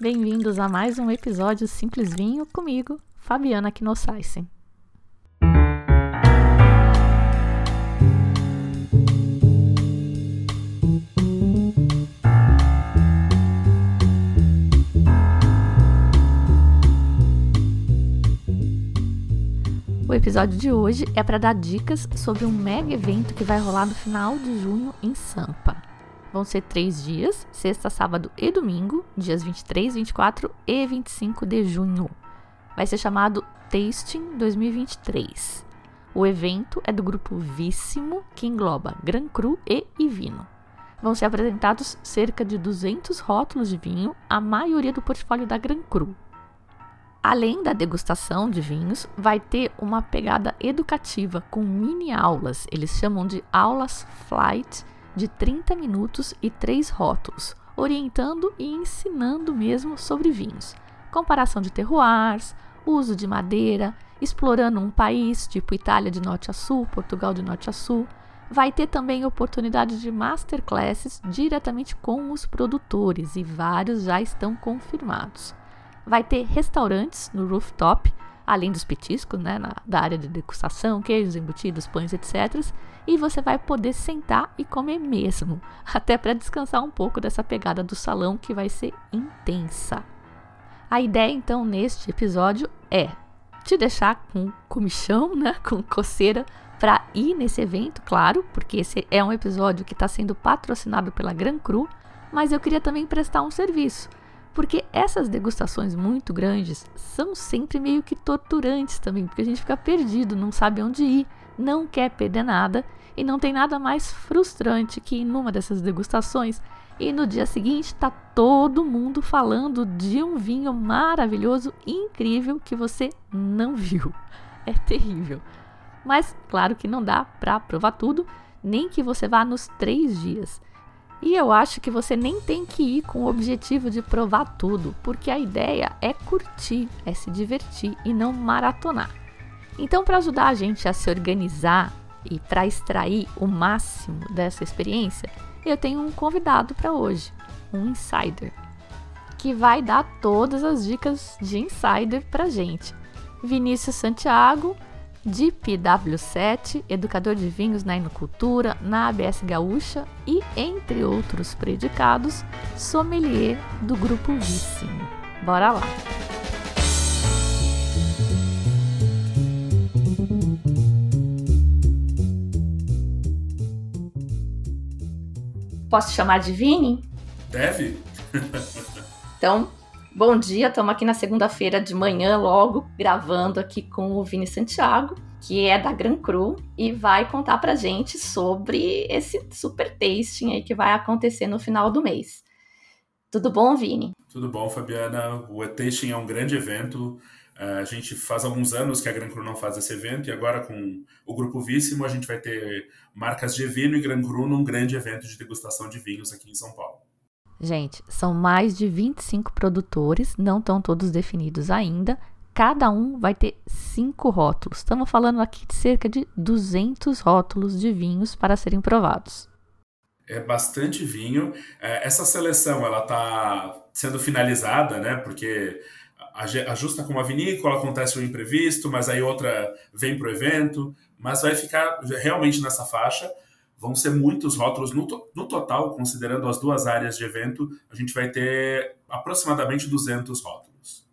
Bem-vindos a mais um episódio Simples Vinho comigo, Fabiana Knossaisen. O episódio de hoje é para dar dicas sobre um mega evento que vai rolar no final de junho em Sampa. Vão ser três dias, sexta, sábado e domingo, dias 23, 24 e 25 de junho. Vai ser chamado Tasting 2023. O evento é do grupo Víssimo, que engloba Gran Cru e Ivino. Vão ser apresentados cerca de 200 rótulos de vinho, a maioria do portfólio da Gran Cru, Além da degustação de vinhos, vai ter uma pegada educativa com mini aulas. Eles chamam de aulas flight de 30 minutos e três rótulos, orientando e ensinando mesmo sobre vinhos. Comparação de terroirs, uso de madeira, explorando um país tipo Itália de norte a sul, Portugal de norte a sul. Vai ter também oportunidade de masterclasses diretamente com os produtores e vários já estão confirmados. Vai ter restaurantes no rooftop, além dos petiscos, né, na, da área de degustação, queijos, embutidos, pães, etc. E você vai poder sentar e comer mesmo, até para descansar um pouco dessa pegada do salão que vai ser intensa. A ideia então neste episódio é te deixar com comichão, né, com coceira para ir nesse evento, claro, porque esse é um episódio que está sendo patrocinado pela Gran Cru, mas eu queria também prestar um serviço porque essas degustações muito grandes são sempre meio que torturantes também, porque a gente fica perdido, não sabe onde ir, não quer perder nada e não tem nada mais frustrante que ir numa dessas degustações e no dia seguinte tá todo mundo falando de um vinho maravilhoso, incrível que você não viu. É terrível. Mas claro que não dá para provar tudo, nem que você vá nos três dias. E eu acho que você nem tem que ir com o objetivo de provar tudo, porque a ideia é curtir, é se divertir e não maratonar. Então, para ajudar a gente a se organizar e para extrair o máximo dessa experiência, eu tenho um convidado para hoje, um insider, que vai dar todas as dicas de insider para gente. Vinícius Santiago de PW7, educador de vinhos na Inocultura, na ABS Gaúcha e, entre outros predicados, sommelier do Grupo Víssimo. Bora lá! Posso te chamar de Vini? Deve. então, Bom dia, estamos aqui na segunda-feira de manhã, logo, gravando aqui com o Vini Santiago, que é da Gran Cru, e vai contar pra gente sobre esse super tasting aí que vai acontecer no final do mês. Tudo bom, Vini? Tudo bom, Fabiana. O tasting é um grande evento. A gente faz alguns anos que a Gran Cru não faz esse evento e agora com o Grupo Víssimo a gente vai ter marcas de vinho e Gran Cru num grande evento de degustação de vinhos aqui em São Paulo. Gente, são mais de 25 produtores, não estão todos definidos ainda. Cada um vai ter cinco rótulos. Estamos falando aqui de cerca de 200 rótulos de vinhos para serem provados. É bastante vinho. É, essa seleção ela está sendo finalizada, né? Porque ajusta com uma vinícola, acontece um imprevisto, mas aí outra vem para o evento, mas vai ficar realmente nessa faixa vão ser muitos rótulos. No, no, total, considerando as duas áreas de evento, a gente vai ter aproximadamente 200 rótulos.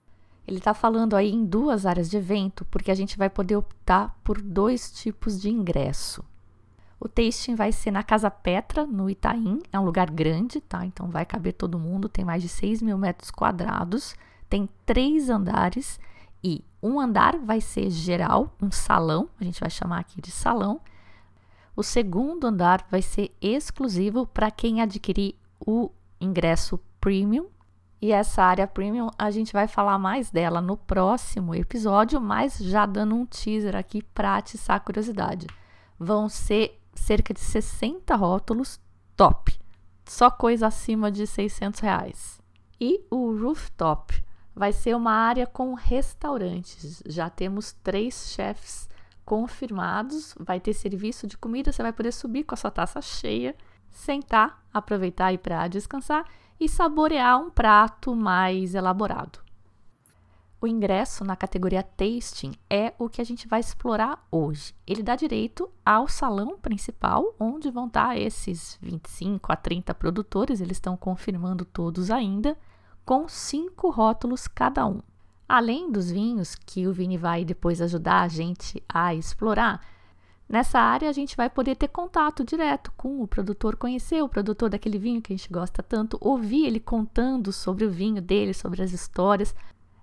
Ele está falando aí em duas áreas de evento, porque a gente vai poder optar por dois tipos de ingresso. O tasting vai ser na Casa Petra, no Itaim. É um lugar grande, tá? Então vai caber todo mundo. Tem mais de 6 mil metros quadrados. Tem três andares. E um andar vai ser geral, um salão. A gente vai chamar aqui de salão o segundo andar vai ser exclusivo para quem adquirir o ingresso premium. E essa área premium a gente vai falar mais dela no próximo episódio, mas já dando um teaser aqui para atiçar a curiosidade. Vão ser cerca de 60 rótulos top, só coisa acima de 600 reais. E o rooftop vai ser uma área com restaurantes. Já temos três chefs confirmados. Vai ter serviço de comida, você vai poder subir com a sua taça cheia, sentar, aproveitar e para descansar e saborear um prato mais elaborado. O ingresso na categoria Tasting é o que a gente vai explorar hoje. Ele dá direito ao salão principal, onde vão estar esses 25 a 30 produtores, eles estão confirmando todos ainda, com cinco rótulos cada um. Além dos vinhos, que o Vini vai depois ajudar a gente a explorar, nessa área a gente vai poder ter contato direto com o produtor, conhecer o produtor daquele vinho que a gente gosta tanto, ouvir ele contando sobre o vinho dele, sobre as histórias.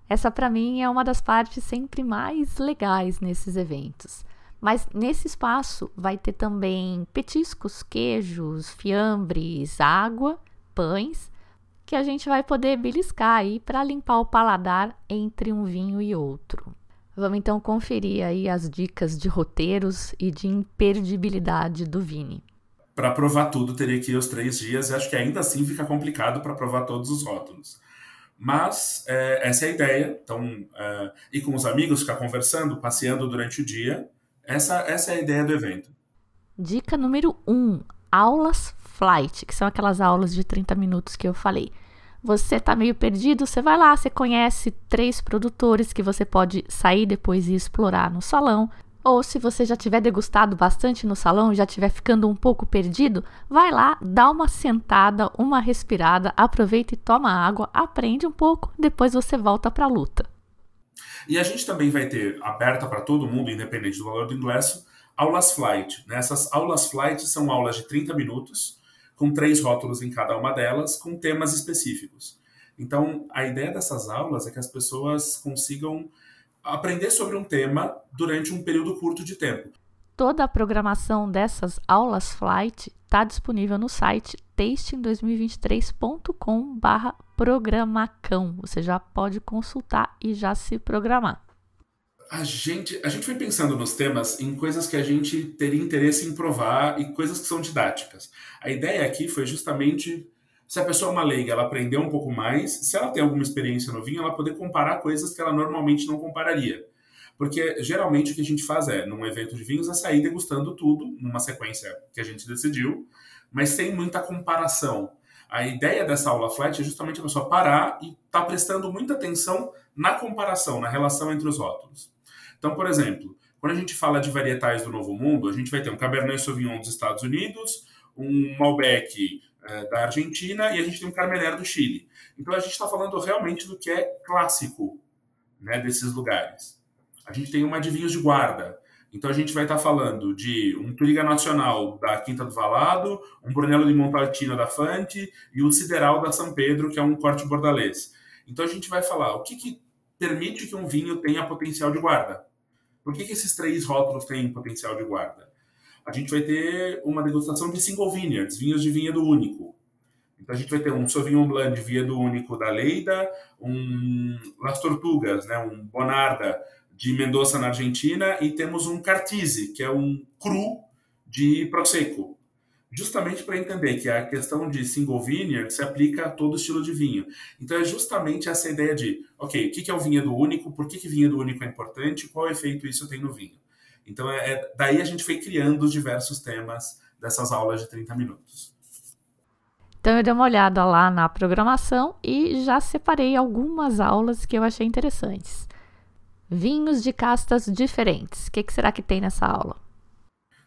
Essa, para mim, é uma das partes sempre mais legais nesses eventos. Mas nesse espaço vai ter também petiscos, queijos, fiambres, água, pães que a gente vai poder beliscar aí para limpar o paladar entre um vinho e outro. Vamos então conferir aí as dicas de roteiros e de imperdibilidade do Vini. Para provar tudo, teria que ir os três dias e acho que ainda assim fica complicado para provar todos os rótulos. Mas é, essa é a ideia. Então, é, ir com os amigos, ficar conversando, passeando durante o dia. Essa, essa é a ideia do evento. Dica número 1: um, aulas flight, que são aquelas aulas de 30 minutos que eu falei. Você está meio perdido, você vai lá, você conhece três produtores que você pode sair depois e explorar no salão. Ou se você já tiver degustado bastante no salão já estiver ficando um pouco perdido, vai lá, dá uma sentada, uma respirada, aproveita e toma água, aprende um pouco, depois você volta para a luta. E a gente também vai ter aberta para todo mundo, independente do valor do ingresso, aulas flight. Né? Essas aulas flight são aulas de 30 minutos com três rótulos em cada uma delas, com temas específicos. Então, a ideia dessas aulas é que as pessoas consigam aprender sobre um tema durante um período curto de tempo. Toda a programação dessas aulas Flight está disponível no site tasting2023.com/programacão. Você já pode consultar e já se programar. A gente, a gente foi pensando nos temas em coisas que a gente teria interesse em provar e coisas que são didáticas. A ideia aqui foi justamente se a pessoa é uma leiga, ela aprender um pouco mais, se ela tem alguma experiência no vinho, ela poder comparar coisas que ela normalmente não compararia. Porque geralmente o que a gente faz é, num evento de vinhos, é sair degustando tudo, numa sequência que a gente decidiu, mas sem muita comparação. A ideia dessa aula flat é justamente a pessoa parar e estar tá prestando muita atenção na comparação, na relação entre os rótulos. Então, por exemplo, quando a gente fala de varietais do Novo Mundo, a gente vai ter um Cabernet Sauvignon dos Estados Unidos, um Malbec é, da Argentina e a gente tem um Carmener do Chile. Então a gente está falando realmente do que é clássico né, desses lugares. A gente tem uma de vinhos de guarda. Então a gente vai estar tá falando de um Turiga Nacional da Quinta do Valado, um Brunello de Montalcino da Fante e um Sideral da São Pedro, que é um corte bordalês. Então a gente vai falar o que, que permite que um vinho tenha potencial de guarda. Por que, que esses três rótulos têm potencial de guarda? A gente vai ter uma degustação de single vineyards, vinhos de vinhedo único. Então a gente vai ter um Sauvignon Blanc de vinhedo único da Leida, um Las Tortugas, né, um Bonarda de Mendoza na Argentina e temos um Cartise, que é um cru de Prosecco justamente para entender que a questão de single vineyard se aplica a todo estilo de vinho. Então é justamente essa ideia de, ok, o que é o vinhedo único, por que, que vinhedo único é importante, qual efeito isso tem no vinho. Então é, é, daí a gente foi criando os diversos temas dessas aulas de 30 minutos. Então eu dei uma olhada lá na programação e já separei algumas aulas que eu achei interessantes. Vinhos de castas diferentes. O que, que será que tem nessa aula?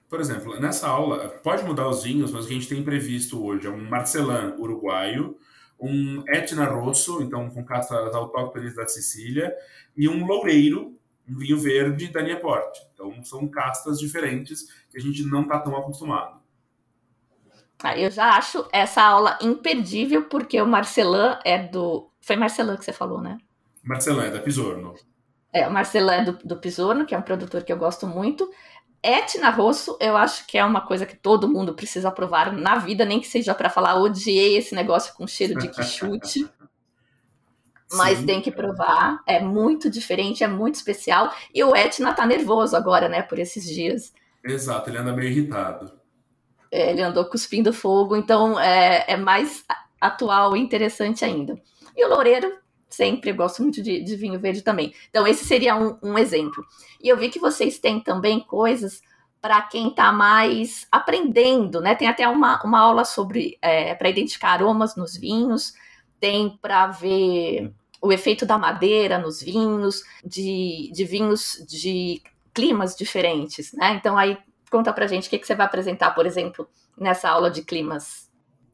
Por exemplo, nessa aula, pode mudar os vinhos, mas o que a gente tem previsto hoje é um Marcelan uruguaio, um Etna Rosso, então com castas autóctones da Sicília, e um Loureiro, um vinho verde da Nieporte. Então são castas diferentes que a gente não está tão acostumado. Ah, eu já acho essa aula imperdível, porque o Marcelan é do. Foi Marcelan que você falou, né? Marcelan é da Pisorno. É, o Marcelan é do, do Pisorno, que é um produtor que eu gosto muito. Etna Rosso, eu acho que é uma coisa que todo mundo precisa provar na vida, nem que seja para falar odiei esse negócio com cheiro de quichute. mas tem que provar, é muito diferente, é muito especial. E o Etna tá nervoso agora, né, por esses dias. Exato, ele anda meio irritado. É, ele andou cuspindo fogo, então é, é mais atual e interessante ainda. E o Loureiro sempre gosto muito de, de vinho verde também. Então, esse seria um, um, exemplo. E eu vi que vocês têm também coisas para quem está mais aprendendo, né? Tem até uma, uma aula sobre é, para identificar aromas nos vinhos, tem para ver o efeito da madeira nos vinhos, de, de vinhos de climas diferentes, né? Então aí conta pra gente o que, que você vai apresentar, por exemplo, nessa aula de climas.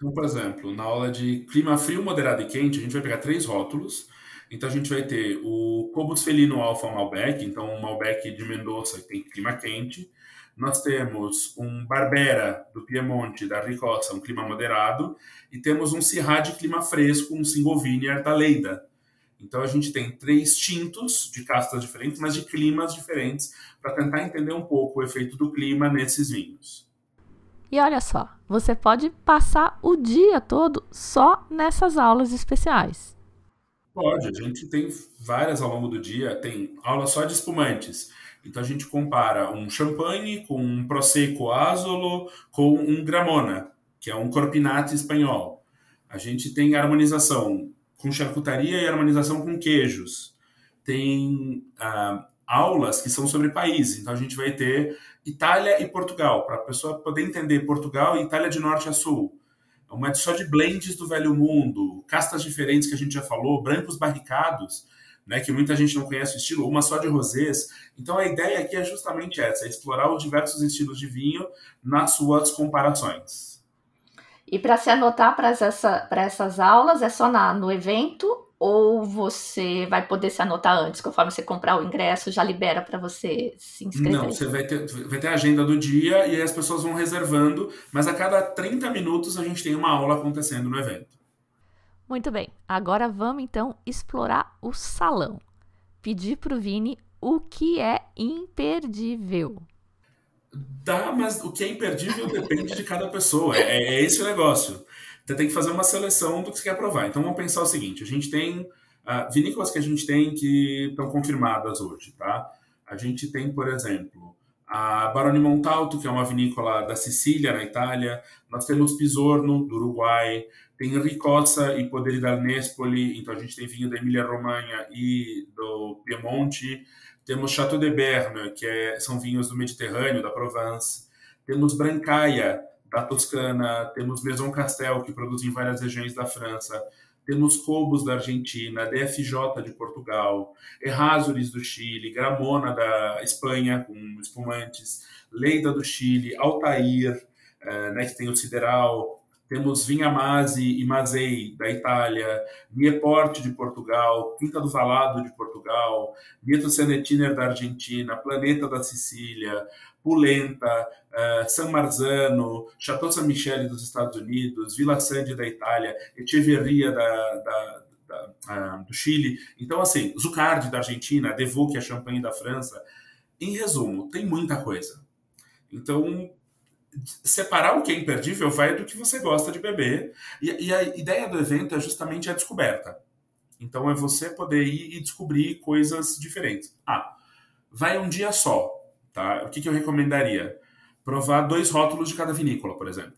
Então, por exemplo, na aula de clima frio, moderado e quente, a gente vai pegar três rótulos. Então a gente vai ter o Cobus Felino Alfa Malbec, então um Malbec de Mendoza que tem clima quente. Nós temos um Barbera do Piemonte, da Ricossa, um clima moderado, e temos um Syrah de clima fresco, um Single Vineyard da Leida. Então a gente tem três tintos de castas diferentes, mas de climas diferentes, para tentar entender um pouco o efeito do clima nesses vinhos. E olha só, você pode passar o dia todo só nessas aulas especiais. Pode, a gente tem várias ao longo do dia, tem aula só de espumantes. Então a gente compara um champanhe com um prosecco azolo com um gramona, que é um corpinate espanhol. A gente tem harmonização com charcutaria e harmonização com queijos. Tem ah, aulas que são sobre países. Então a gente vai ter Itália e Portugal, para a pessoa poder entender Portugal e Itália de norte a sul. Uma só de blends do velho mundo, castas diferentes que a gente já falou, brancos barricados né, que muita gente não conhece o estilo, uma só de rosés. Então a ideia aqui é justamente essa, é explorar os diversos estilos de vinho nas suas comparações. E para se anotar para essa, essas aulas, é só na, no evento ou você vai poder se anotar antes, conforme você comprar o ingresso, já libera para você se inscrever? Não, você vai ter, vai ter a agenda do dia e aí as pessoas vão reservando, mas a cada 30 minutos a gente tem uma aula acontecendo no evento. Muito bem, agora vamos então explorar o salão. Pedir para o Vini o que é imperdível. Dá, mas o que é imperdível depende de cada pessoa. É, é, esse o negócio. Você tem que fazer uma seleção do que você quer provar. Então vamos pensar o seguinte: a gente tem uh, vinícolas que a gente tem que estão confirmadas hoje, tá? A gente tem, por exemplo, a Baroni Montalto, que é uma vinícola da Sicília, na Itália. Nós temos Pisorno, do Uruguai tem Ricossa e Poderi dal Nespoli, então a gente tem vinho da Emília-Romanha e do Piemonte. Temos Chateau de Berne, que é, são vinhos do Mediterrâneo, da Provence. Temos Brancaia, da Toscana. Temos Maison Castel, que produz em várias regiões da França. Temos Cobos da Argentina, DFJ de Portugal, Errázuriz do Chile, Gramona da Espanha, com espumantes, Leida do Chile, Altair, eh, né, que tem o Sideral, temos Vinhamase e Mazei, da Itália, Nieporte, de Portugal, Quinta do Valado, de Portugal, Vieto Senetiner, da Argentina, Planeta da Sicília, Pulenta, uh, San Marzano, Chateau San Michele dos Estados Unidos, Villa Sande da Itália, Echeverria da, da, da uh, do Chile. Então, assim, Zucardi da Argentina, Devaux, que é champanhe da França. Em resumo, tem muita coisa. Então, separar o que é imperdível vai do que você gosta de beber. E, e, a ideia do evento é justamente a descoberta. Então é você poder ir e descobrir coisas diferentes. Ah, vai um dia só, tá? O que, que eu recomendaria? Provar dois rótulos de cada vinícola, por exemplo.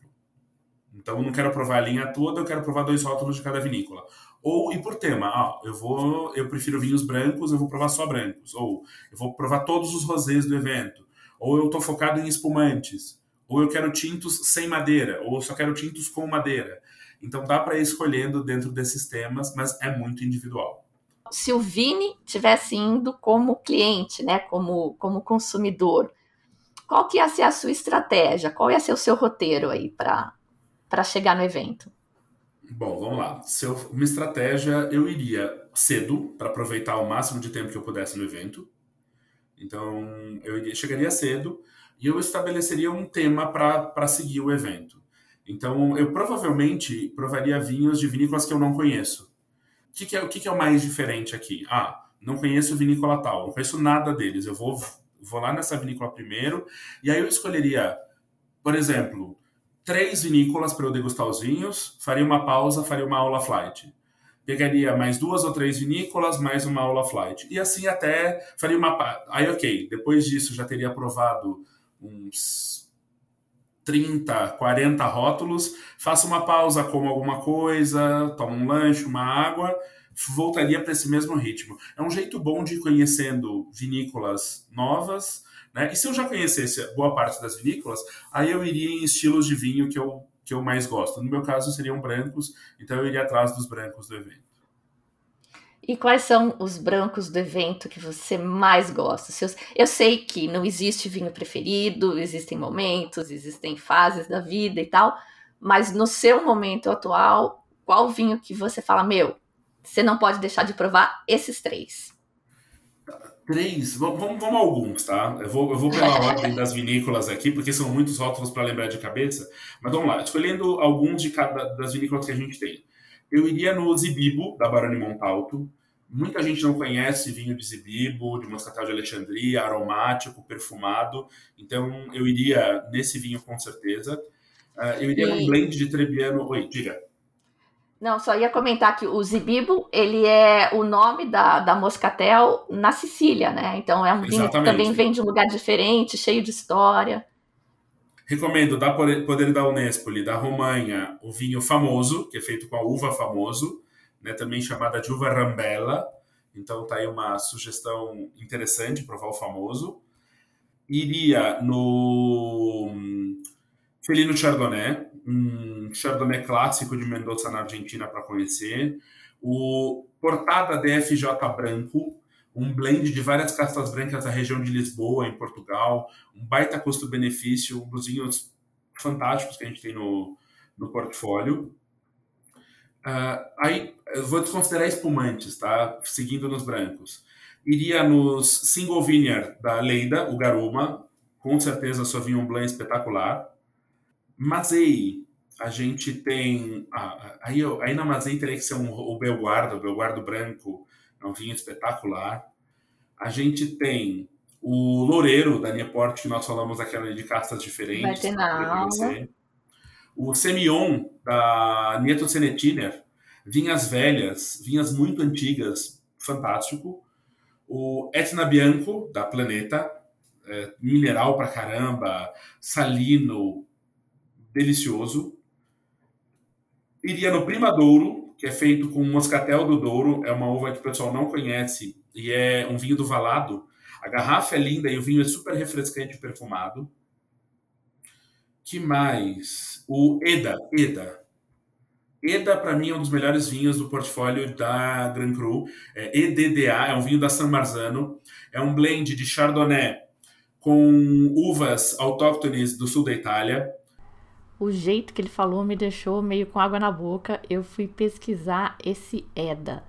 Então não quero provar a linha toda, eu quero provar dois rótulos de cada vinícola. Ou ir por tema, ah, eu vou, eu prefiro vinhos brancos, eu vou provar só brancos. Ou eu vou provar todos os rosés do evento. Ou eu estou focado em espumantes ou eu quero tintos sem madeira, ou eu só quero tintos com madeira. Então dá para ir escolhendo dentro desses temas, mas é muito individual. Se o Vini tivesse indo como cliente, né, como, como consumidor, qual que ia ser a sua estratégia? Qual ia ser o seu roteiro aí para chegar no evento? Bom, vamos lá. Se eu, uma estratégia, eu iria cedo para aproveitar o máximo de tempo que eu pudesse no evento. Então, eu iria, chegaria cedo, e eu estabeleceria um tema para seguir o evento. Então, eu provavelmente provaria vinhos de vinícolas que eu não conheço. Que, que, é, o que, que é o mais diferente aqui? Ah, não conheço vinícola tal, não conheço nada deles. Eu vou, vou lá nessa vinícola primeiro, e aí eu escolheria, por exemplo, três vinícolas para eu degustar os vinhos, faria uma pausa, faria uma aula flight. Pegaria mais duas ou três vinícolas, mais uma aula flight. E assim até faria uma. Aí, ok, depois disso já teria aprovado uns 30, 40 rótulos, faça uma pausa, coma alguma coisa, toma um lanche, uma água, voltaria para esse mesmo ritmo. É um jeito bom de ir conhecendo vinícolas novas, Né? E se eu já conhecesse boa parte das vinícolas, aí eu iria em estilos de vinho que eu, que eu mais gosto. No meu caso, seriam brancos, então eu iria atrás dos brancos do evento. E quais são os brancos do evento que você mais gosta? Eu sei que não existe vinho preferido, existem momentos, existem fases da vida e tal, mas no seu momento atual, qual vinho que você fala, meu, você não pode deixar de provar esses três? Três? Vamos, vamos, alguns, tá? Eu vou, eu vou pela ordem das vinícolas aqui, porque são muitos rótulos para lembrar de cabeça. Mas vamos lá, escolhendo alguns de cada das vinícolas que a gente tem. Eu iria no Zibibo, da Baroni Montalto. Muita gente não conhece vinho de Zibibo, de Moscatel de Alexandria, aromático, perfumado. Então, eu iria nesse vinho com certeza. Uh, eu iria e... num blend de Trebbiano... Oi, diga. Não, só ia comentar que o Zibibo, ele é o nome da, da Moscatel na Sicília, né? Então é um vinho Exatamente. que também vem de um lugar diferente, cheio de história. Recomendo da Poder da Unespoli, da Romanha, o vinho famoso, que é feito com a uva famoso, né, também chamada de uva rambella. Então tá aí uma sugestão interessante, provar o famoso. Iria no hum, Felino Chardonnay, um Chardonnay clássico de Mendoza na Argentina para conhecer. O Portada DFJ Branco, um blend de várias castas brancas da região de Lisboa, em Portugal, um baita custo-benefício, um dos vinhos fantásticos que a gente tem no, no portfólio. Uh, aí, eu vou desconsiderar espumantes, tá? Seguindo nos brancos. Iria nos Single Vineyard da Leida, o Garuma, com certeza Sauvignon Blanc espetacular. Mazei, a gente tem... Ah, aí, aí na Mazei teria que ser um, o Belguardo, o Belguardo branco, é um vinho espetacular. A gente tem o Loureiro, da Nieport, que nós falamos aquela de castas diferentes. Vai ter na aula. O Semion, da Nieto Senetiner, vinhas velhas, vinhas muito antigas, fantástico. O Etna Bianco, da Planeta, é, mineral pra caramba, salino, delicioso. Iria no Prima Douro, que é feito com moscatel do Douro, é uma uva que o pessoal não conhece e é um vinho do Valado. A garrafa é linda e o vinho é super refrescante e perfumado. Que mais? O Eda, Eda. Eda, para mim, é um dos melhores vinhos do portfólio da Grand Cru. É EDDA, é um vinho da San Marzano. É um blend de Chardonnay com uvas autóctones do sul da Itália o jeito que ele falou me deixou meio com água na boca. Eu fui pesquisar esse EDA.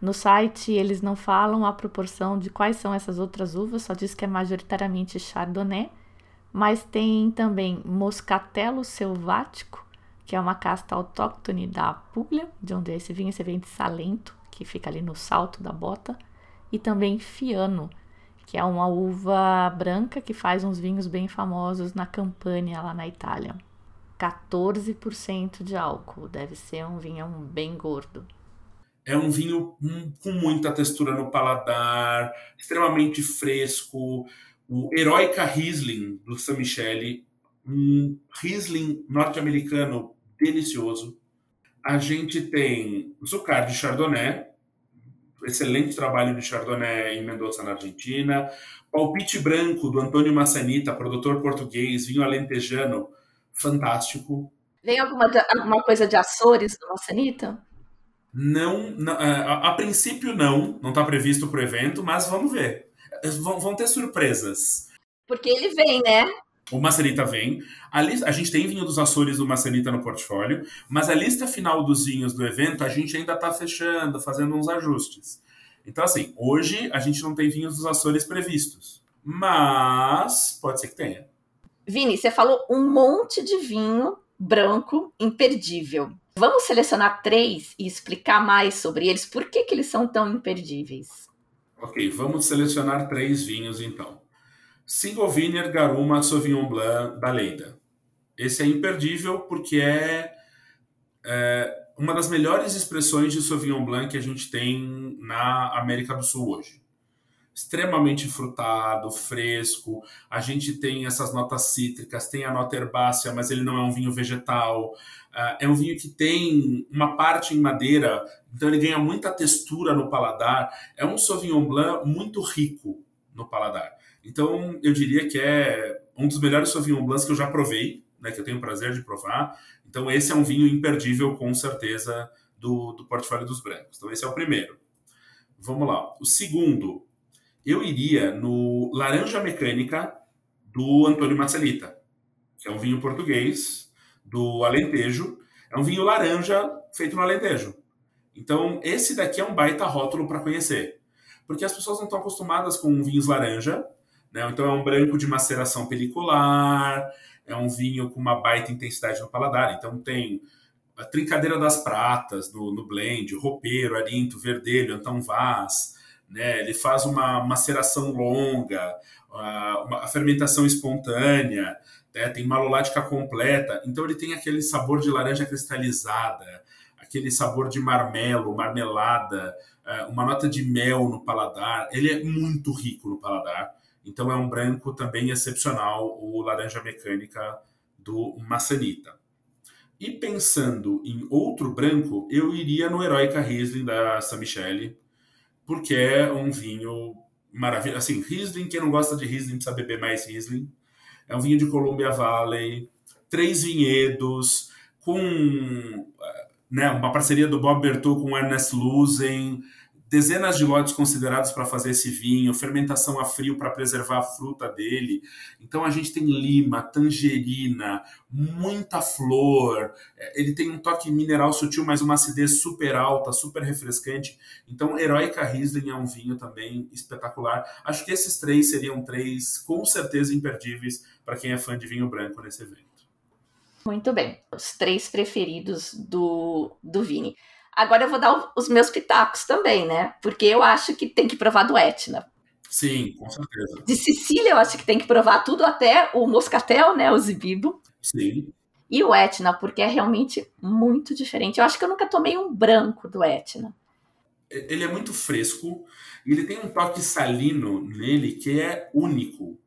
No site eles não falam a proporção de quais são essas outras uvas, só diz que é majoritariamente Chardonnay, mas tem também Moscatello selvático, que é uma casta autóctone da Puglia, de onde é esse vinho, esse vem de Salento, que fica ali no salto da bota, e também Fiano, que é uma uva branca que faz uns vinhos bem famosos na Campania, lá na Itália. 14% de álcool. Deve ser um vinho bem gordo. É um vinho com muita textura no paladar, extremamente fresco. O Heroica Riesling do San Michele, um Riesling norte-americano delicioso. A gente tem Zucar de Chardonnay, excelente trabalho de Chardonnay em Mendoza, na Argentina. Palpite Branco do Antônio Massanita, produtor português, vinho alentejano, fantástico. Vem alguma, alguma coisa de Açores do Massanita? Não, não é, a, a, princípio não, não está previsto para o evento, mas vamos ver. Vão, vão, ter surpresas. Porque ele vem, né? O Macerita vem. A, lista, a gente tem vinho dos Açores do Macerita no portfólio, mas a lista final dos vinhos do evento a gente ainda está fechando, fazendo uns ajustes. Então, assim, hoje a gente não tem vinhos dos Açores previstos, mas pode ser que tenha. Vini, você falou um monte de vinho branco imperdível. Vamos selecionar três e explicar mais sobre eles. Por que, que eles são tão imperdíveis? Ok, vamos selecionar três vinhos então. Single Vineyard Garuma Sauvignon Blanc da Leida. Esse é imperdível porque é, é, uma das melhores expressões de Sauvignon Blanc que a gente tem na América do Sul hoje extremamente frutado, fresco. A gente tem essas notas cítricas, tem a nota herbácea, mas ele não é um vinho vegetal. Uh, é um vinho que tem uma parte em madeira, então ele ganha muita textura no paladar. É um Sauvignon Blanc muito rico no paladar. Então, eu diria que é um dos melhores Sauvignon Blancs que eu já provei, né, que eu tenho o prazer de provar. Então, esse é um vinho imperdível, com certeza, do, do portfólio dos brancos. Então, esse é o primeiro. Vamos lá. O segundo, eu iria no Laranja Mecânica do Antônio Marcelita, que é um vinho português do Alentejo. É um vinho laranja feito no Alentejo. Então, esse daqui é um baita rótulo para conhecer. Porque as pessoas não estão acostumadas com vinhos laranja, né? Então, é um branco de maceração pelicular, é um vinho com uma baita intensidade no paladar. Então, tem a trincadeira das pratas no, no blend, roupeiro, arinto, verdelho, Antão Vaz, né? Ele faz uma maceração longa, a, a fermentação espontânea, né? tem malolática completa, então ele tem aquele sabor de laranja cristalizada, aquele sabor de marmelo, marmelada, é, uma nota de mel no paladar. Ele é muito rico no paladar. Então é um branco também excepcional, o laranja mecânica do Massanita. E pensando em outro branco, eu iria no Heroica Riesling da San Michele, porque é um vinho maravilhoso. Assim, Riesling, quem não gosta de Riesling precisa beber mais Riesling. É um vinho de Columbia Valley, três vinhedos, com né, uma parceria do Bob Bertou com o Ernest Lusen, dezenas de lotes considerados para fazer esse vinho, fermentação a frio para preservar a fruta dele. Então a gente tem lima, tangerina, muita flor. É, ele tem um toque mineral sutil, mas uma acidez super alta, super refrescante. Então Heroica Riesling é um vinho também espetacular. Acho que esses três seriam três com certeza imperdíveis para quem é fã de vinho branco nesse evento. Muito bem. Os três preferidos do, do Vini. Agora eu vou dar os meus pitacos também, né? Porque eu acho que tem que provar do Etna. Sim, com certeza. De Sicília, eu acho que tem que provar tudo, até o moscatel, né? O zibibo. Sim. E o Etna, porque é realmente muito diferente. Eu acho que eu nunca tomei um branco do Etna. Ele é muito fresco e ele tem um toque salino nele que é único.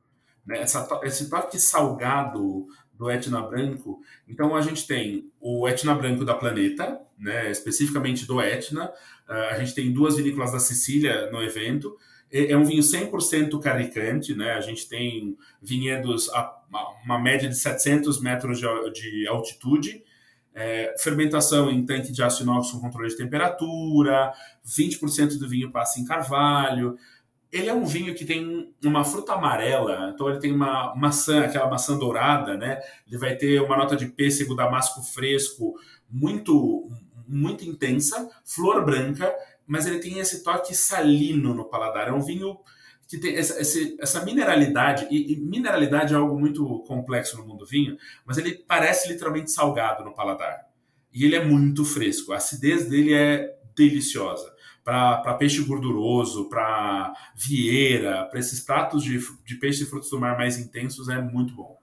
Né? Essa, esse toque salgado do Etna Branco. Então a gente tem o Etna Branco da Planeta, né, especificamente do Etna. Uh, a gente tem duas vinícolas da Sicília no evento. É um vinho 100% caricante, né? A gente tem vinhedos a uma média de 700 metros de, de altitude, é, fermentação em tanque de aço inox com controle de temperatura, 20% do vinho passa em carvalho. Ele é um vinho que tem uma fruta amarela, então ele tem uma maçã, aquela maçã dourada, né? Ele vai ter uma nota de pêssego damasco fresco muito muito intensa, flor branca, mas ele tem esse toque salino no paladar. É um vinho que tem essa, essa mineralidade, e, e, mineralidade é algo muito complexo no mundo do vinho, mas ele parece literalmente salgado no paladar. E ele é muito fresco, a acidez dele é deliciosa para peixe gorduroso, para vieira, para esses pratos de, de peixe e frutos do mar mais intensos, é muito bom.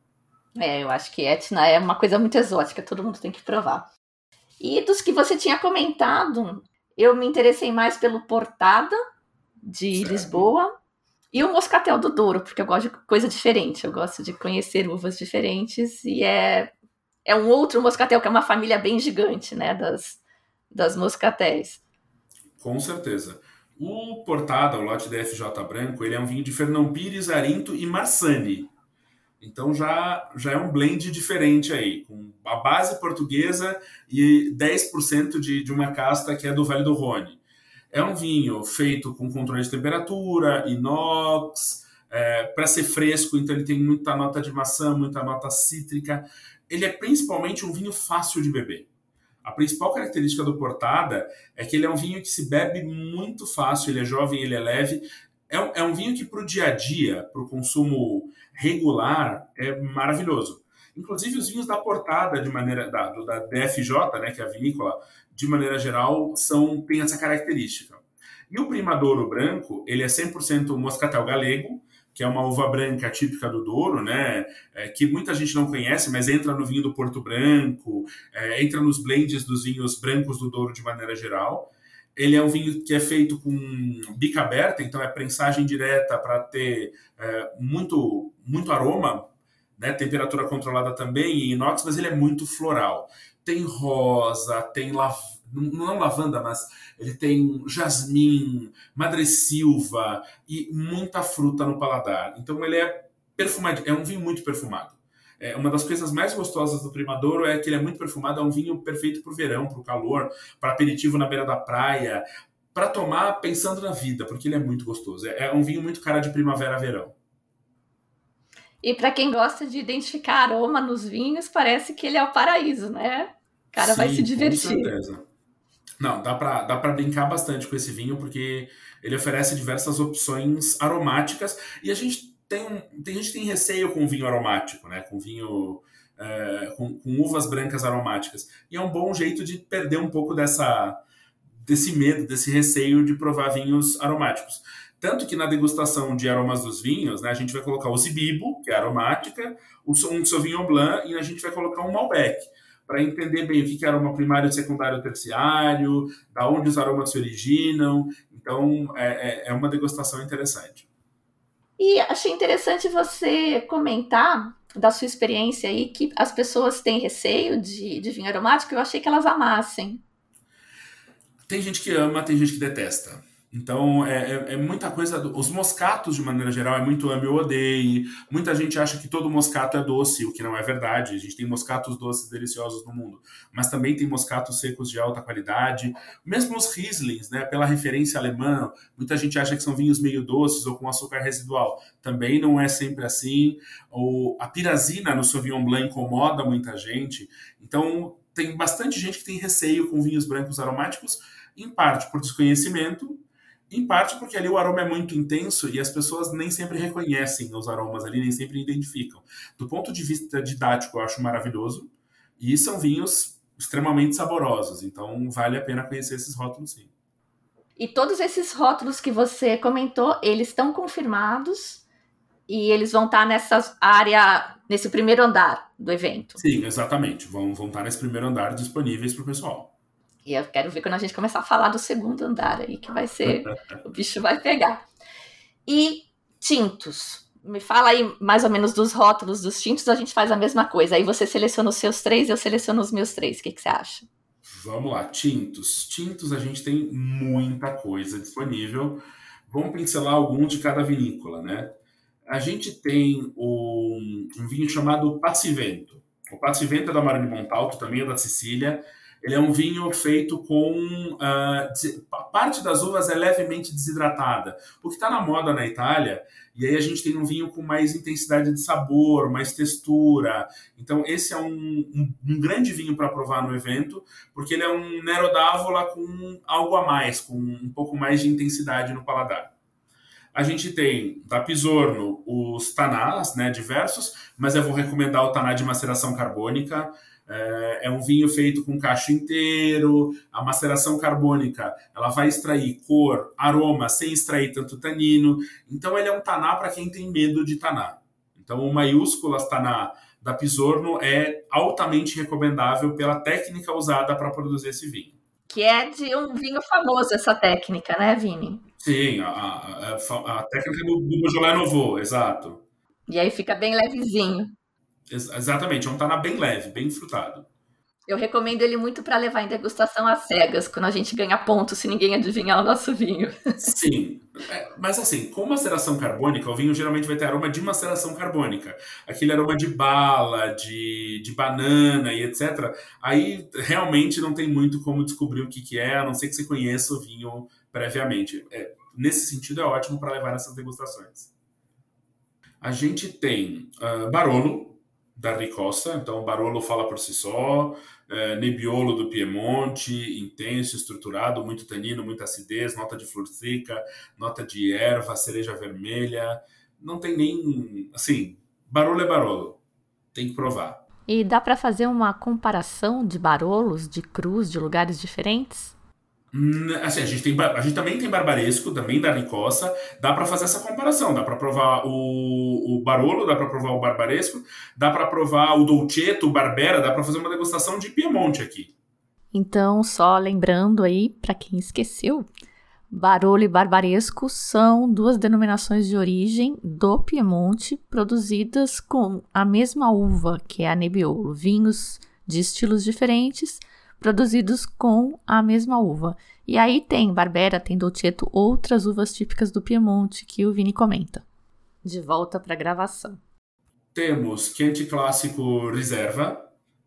É, eu acho que Etna é uma coisa muito exótica, todo mundo tem que provar. E dos que você tinha comentado, eu me interessei mais pelo Portada, de certo. Lisboa, e o Moscatel do Douro, porque eu gosto de coisa diferente, eu gosto de conhecer uvas diferentes, e é, é um outro moscatel, que é uma família bem gigante, né, das, das moscatéis. Com certeza. O Portada, o lote da FJ Branco, ele é um vinho de Fernão Pires, Arinto e Marsani. Então já, já é um blend diferente aí, com a base portuguesa e 10% de, de uma casta que é do Vale do Rhône. É um vinho feito com controle de temperatura, inox, é, para ser fresco, então ele tem muita nota de maçã, muita nota cítrica. Ele é principalmente um vinho fácil de beber. A principal característica do Portada é que ele é um vinho que se bebe muito fácil, ele é jovem, ele é leve. É um, é um vinho que, para o dia a dia, para o consumo regular, é maravilhoso. Inclusive, os vinhos da Portada, de maneira da, da DFJ, né, que é a vinícola, de maneira geral, são têm essa característica. E o Primadouro branco, ele é 100% moscatel galego, que é uma uva branca típica do Douro, né? É, que muita gente não conhece, mas entra no vinho do Porto Branco, é, entra nos blends dos vinhos brancos do Douro de maneira geral. Ele é um vinho que é feito com bica aberta, então é prensagem direta para ter é, muito, muito aroma, né? temperatura controlada também em inox, mas ele é muito floral. tem rosa, tem lav... não lavanda, mas ele tem jasmim, madressilva e muita fruta no paladar. Então ele é perfumado, é um vinho muito perfumado. É, uma das coisas mais gostosas do Primadouro é que ele é muito perfumado, é um vinho perfeito para o verão, para o calor, para aperitivo na beira da praia, para tomar pensando na vida, porque ele é muito gostoso. É, é um vinho muito cara de primavera-verão. E para quem gosta de identificar aroma nos vinhos, parece que ele é o paraíso, né? O cara Sim, vai se divertir. Com certeza. Não, dá para dá pra brincar bastante com esse vinho, porque ele oferece diversas opções aromáticas e a gente tem, um, tem gente que tem receio com vinho aromático, né? Com vinho. É, com, com, uvas brancas aromáticas. E é um bom jeito de perder um pouco dessa, desse medo, desse receio de provar vinhos aromáticos. Tanto que na degustação de aromas dos vinhos, né, a gente vai colocar o Zibibo, que é aromática, um Sauvignon Blanc, e a gente vai colocar um Malbec, para entender bem o que é aroma primário, secundário, terciário, da onde os aromas se originam. Então, é, é, é uma degustação interessante. E achei interessante você comentar da sua experiência aí que as pessoas têm receio de, de vinho aromático. Eu achei que elas amassem. Tem gente que ama, tem gente que detesta. Então, é, é, é, muita coisa. Os moscatos, de maneira geral, é muito ame ou odeie. Muita gente acha que todo moscato é doce, o que não é verdade. A gente tem moscatos doces deliciosos no mundo, mas também tem moscatos secos de alta qualidade. Mesmo os Rieslings, né, pela referência alemã, muita gente acha que são vinhos meio doces ou com açúcar residual. Também não é sempre assim. Ou a pirazina no Sauvignon Blanc incomoda muita gente. Então, tem bastante gente que tem receio com vinhos brancos aromáticos, em parte por desconhecimento em parte porque ali o aroma é muito intenso e as pessoas nem sempre reconhecem os aromas ali, nem sempre identificam. Do ponto de vista didático, eu acho maravilhoso. E são vinhos extremamente saborosos, então vale a pena conhecer esses rótulos sim. E todos esses rótulos que você comentou, eles estão confirmados e eles vão estar nessa área, nesse primeiro andar do evento. Sim, exatamente. Vão, vão estar nesse primeiro andar disponíveis para o pessoal. E eu quero ver quando a gente começar a falar do segundo andar aí, que vai ser. o bicho vai pegar. E tintos. Me fala aí mais ou menos dos rótulos dos tintos, a gente faz a mesma coisa. Aí você seleciona os seus três, eu seleciono os meus três. O que, que você acha? Vamos lá, tintos. Tintos a gente tem muita coisa disponível. Vamos pincelar algum de cada vinícola, né? A gente tem um, um vinho chamado Passivento. O Passivento é da Mara de Montalto, também é da Sicília ele é um vinho feito com. Uh, parte das uvas é levemente desidratada, o que está na moda na Itália. E aí a gente tem um vinho com mais intensidade de sabor, mais textura. Então esse é um, um, um grande vinho para provar no evento, porque ele é um Nero d'Avola com algo a mais, com um pouco mais de intensidade no paladar. A gente tem da Pisorno os tanás, né, diversos, mas eu vou recomendar o taná de maceração carbônica. É, é, um vinho feito com cacho inteiro, a maceração carbônica, ela vai extrair cor, aroma, sem extrair tanto tanino. Então ele é um taná para quem tem medo de taná. Então o maiúsculas taná da Pisorno é altamente recomendável pela técnica usada para produzir esse vinho. Que é de um vinho famoso essa técnica, né, Vini? Sim, a, a, a, a técnica do, do Beaujolais Nouveau, exato. E aí fica bem levezinho. Exatamente, é um taná bem leve, bem frutado. Eu recomendo ele muito para levar em degustação às cegas, quando a gente ganha ponto se ninguém adivinhar o nosso vinho. Sim, é, mas assim, com maceração carbônica, o vinho geralmente vai ter aroma de maceração carbônica. Aquele aroma de bala, de, de banana e etc. Aí realmente não tem muito como descobrir o que, que é, a não ser que você conheça o vinho previamente. É, nesse sentido, é ótimo para levar nessas degustações. A gente tem uh, Barolo, da Ricossa, então Barolo fala por si só, é, Nebbiolo do Piemonte, intenso, estruturado, muito tanino, muita acidez, nota de flor seca, nota de erva, cereja vermelha, não tem nem, assim, Barolo é Barolo, tem que provar. E dá para fazer uma comparação de barolos, de cruz, de lugares diferentes? Assim, a gente, tem, a gente também tem barbaresco, também da Nicossa, dá para fazer essa comparação, dá para provar o, o Barolo, dá para provar o barbaresco, dá para provar o Dolcetto, o Barbera, dá para fazer uma degustação de Piemonte aqui. Então, só lembrando aí, para quem esqueceu, Barolo e Barbaresco são duas denominações de origem do Piemonte produzidas com a mesma uva, que é a Nebbiolo, vinhos de estilos diferentes, produzidos com a mesma uva. E aí tem Barbera, tem Dolcetto, outras uvas típicas do Piemonte que o Vini comenta. De volta para a gravação. Temos Chianti Clássico Reserva.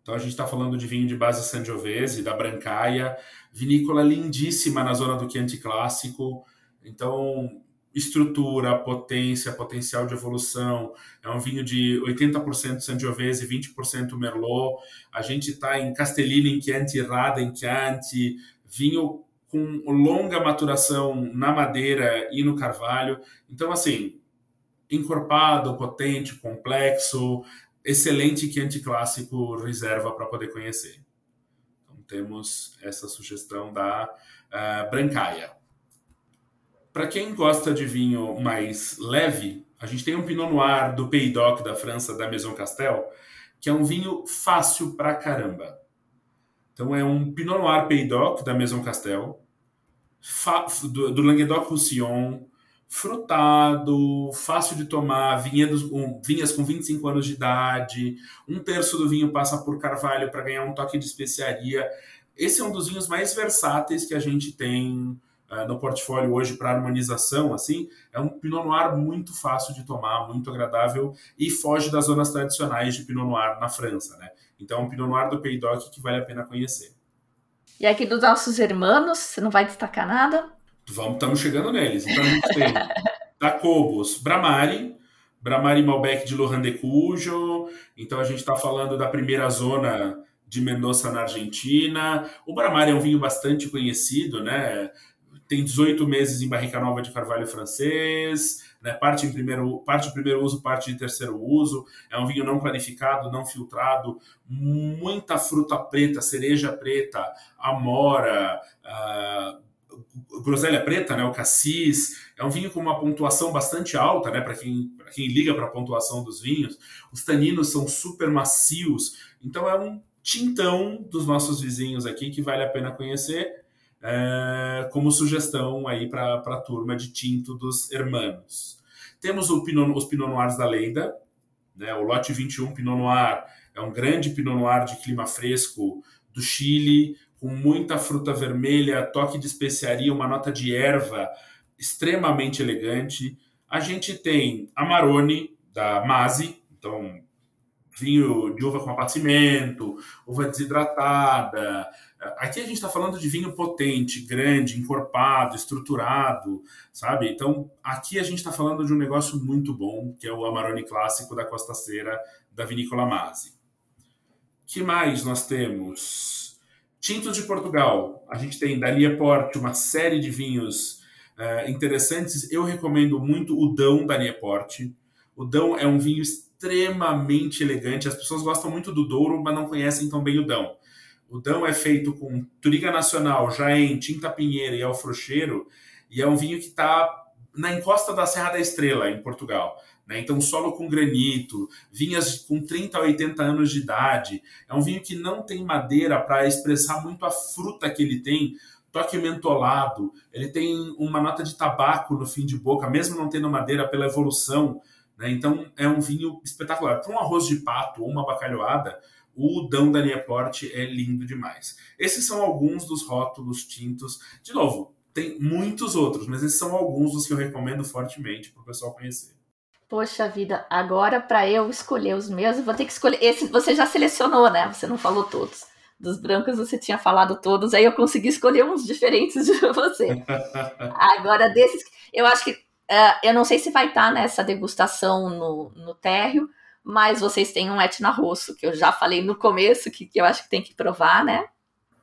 Então a gente está falando de vinho de base Sangiovese, da Brancaia. Vinícola lindíssima na zona do Chianti Clássico. Então, estrutura, potência, potencial de evolução. É um vinho de 80% Sangiovese, 20% Merlot. A gente está em Castellino em Chianti, Rada em Chianti. Vinho com longa maturação na madeira e no carvalho. Então, assim, encorpado, potente, complexo, excelente Chianti clássico reserva para poder conhecer. Então, temos essa sugestão da uh, Brancaia. Para quem gosta de vinho mais leve, a gente tem um Pinot Noir do Pays d'Oc da França, da Maison Castel, que é um vinho fácil pra caramba. Então é um Pinot Noir Pays d'Oc da Maison Castel, do, do Languedoc-Roussillon, frutado, fácil de tomar, vinhedos, um, vinhas com 25 anos de idade, um terço do vinho passa por carvalho para ganhar um toque de especiaria. Esse é um dos vinhos mais versáteis que a gente tem uh, no portfólio hoje para harmonização, assim, é um Pinot Noir muito fácil de tomar, muito agradável e foge das zonas tradicionais de Pinot Noir na França, né? Então, é um Pinot Noir do Pays d'Oc que vale a pena conhecer. E aqui dos nossos irmãos, você não vai destacar nada? Vamos, estamos chegando neles. Então a gente tem da Cobos, Bramari, Bramari Malbec de Lohan de Cujo. Então a gente está falando da primeira zona de Mendoza na Argentina. O Bramari é um vinho bastante conhecido, né? Tem 18 meses em barrica nova de carvalho francês, né? parte, em primeiro, parte de primeiro uso, parte de terceiro uso. É um vinho não clarificado, não filtrado, muita fruta preta, cereja preta, amora, uh, groselha preta, né, o cassis, é um vinho com uma pontuação bastante alta, né, para quem, quem liga para a pontuação dos vinhos. Os taninos são super macios, então é um tintão dos nossos vizinhos aqui que vale a pena conhecer é, como sugestão aí para a turma de tinto dos hermanos. Temos Pinot, os Pinot Noirs da Leida, né, o lote 21 Pinot Noir é um grande Pinot Noir de clima fresco do Chile, com muita fruta vermelha, toque de especiaria, uma nota de erva extremamente elegante. A gente tem Amarone, da Masi, então vinho de uva com abastecimento, uva desidratada. Aqui a gente está falando de vinho potente, grande, encorpado, estruturado, sabe? Então aqui a gente está falando de um negócio muito bom, que é o Amarone clássico da Costa Cera, da Vinícola Masi. que mais nós temos? Tintos de Portugal, a gente tem da Lieporte uma série de vinhos uh, interessantes. Eu recomendo muito o Dão da Lieporte. O Dão é um vinho extremamente elegante. As pessoas gostam muito do Douro, mas não conhecem tão bem o Dão. O Dão é feito com Turiga Nacional, Jaén, Tinta Pinheira e Alfrocheiro, e é um vinho que está na encosta da Serra da Estrela, em Portugal. Né? Então, solo com granito, vinhas com 30 a 80 anos de idade. É um vinho que não tem madeira para expressar muito a fruta que ele tem, toque mentolado, ele tem uma nota de tabaco no fim de boca, mesmo não tendo madeira pela evolução. Né? Então, é um vinho espetacular. Para um arroz de pato ou uma bacalhoada, o Dão da Nieporte é lindo demais. Esses são alguns dos rótulos tintos. De novo, tem muitos outros, mas esses são alguns dos que eu recomendo fortemente para o pessoal conhecer. Poxa vida, agora para eu escolher os meus, eu vou ter que escolher. Esse você já selecionou, né? Você não falou todos. Dos brancos você tinha falado todos, aí eu consegui escolher uns diferentes de você. agora, desses, eu acho que. Uh, eu não sei se vai estar tá nessa degustação no, no térreo, mas vocês têm um Etna Rosso, que eu já falei no começo, que, que eu acho que tem que provar, né?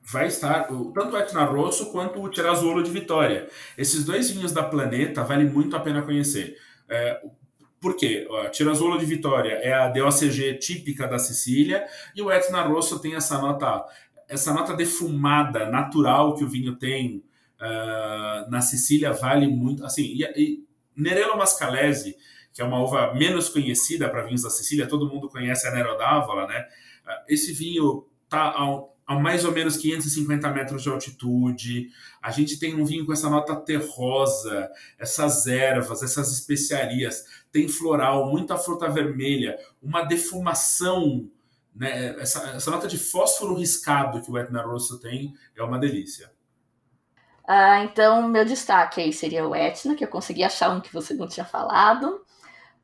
vai estar tanto o Etna Rosso quanto o Tirazuolo de Vitória. Esses dois vinhos da Planeta vale muito a pena conhecer. É, por quê? A Tirazzolo de Vitória é a DOCG típica da Sicília e o Etna Rosso tem essa nota, essa nota defumada, natural que o vinho tem uh, na Sicília vale muito. Assim, e, e Nerello Mascalese, que é uma uva menos conhecida para vinhos da Sicília, todo mundo conhece a Nero d'Avola, né? Uh, esse vinho tá a, a mais ou menos 550 metros de altitude. A gente tem um vinho com essa nota terrosa, essas ervas, essas especiarias. Tem floral, muita fruta vermelha, uma defumação né, essa, essa nota de fósforo riscado que o Etna Rosso tem é uma delícia. Ah, então, meu destaque aí seria o Etna, que eu consegui achar um que você não tinha falado.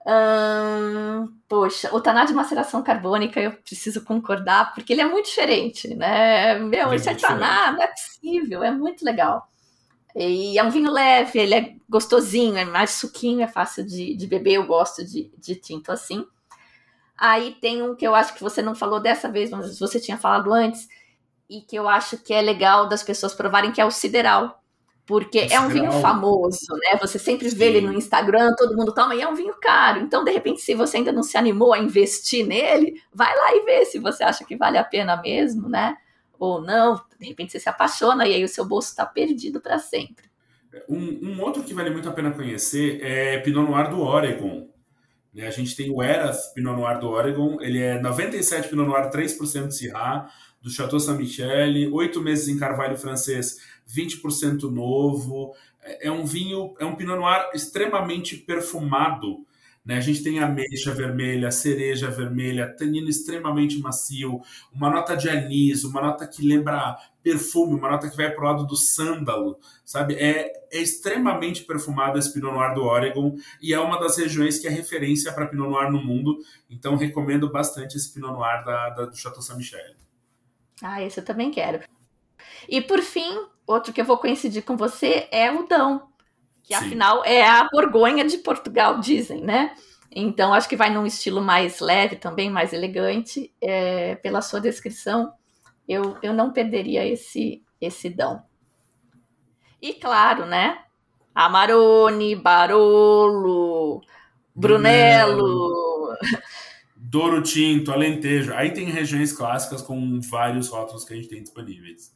Hum, poxa, o taná de maceração carbônica eu preciso concordar, porque ele é muito diferente, né? Meu, é esse é taná, não é possível, é muito legal. E é um vinho leve, ele é gostosinho, é mais suquinho, é fácil de, de beber, eu gosto de, de tinto assim. Aí tem um que eu acho que você não falou dessa vez, mas você tinha falado antes, e que eu acho que é legal das pessoas provarem, que é o sideral. Porque é um vinho famoso, né? Você sempre Sim. vê ele no Instagram, todo mundo toma, e é um vinho caro. Então, de repente, se você ainda não se animou a investir nele, vai lá e vê se você acha que vale a pena mesmo, né? Ou não, de repente você se apaixona e aí o seu bolso está perdido para sempre. Um, um, outro que vale muito a pena conhecer é Pinot Noir do Oregon. Né? A gente tem o Eras Pinot Noir do Oregon, ele é 97 Pinot Noir, 3% de Syrah, do Chateau Saint-Michel, oito meses em carvalho francês 20% novo. É, é um vinho, é um Pinot Noir extremamente perfumado. Né? A gente tem ameixa vermelha, cereja vermelha, tanino extremamente macio, uma nota de anis, uma nota que lembra perfume, uma nota que vai para o lado do sândalo, sabe? É, é extremamente perfumado esse Pinot Noir do Oregon e é uma das regiões que é referência para Pinot Noir no mundo. Então recomendo bastante esse Pinot Noir da, da do Chateau Saint-Michel. Ah, esse eu também quero. E por fim, outro que eu vou coincidir com você é o Dão, que Sim. afinal é a Borgonha de Portugal, dizem, né? Então acho que vai num estilo mais leve também, mais elegante. É, pela sua descrição, eu, eu não perderia esse, esse Dão. E claro, né? Amarone, Barolo, Brunello. Douro Tinto, Alentejo. Aí tem regiões clássicas com vários rótulos que a gente tem disponíveis.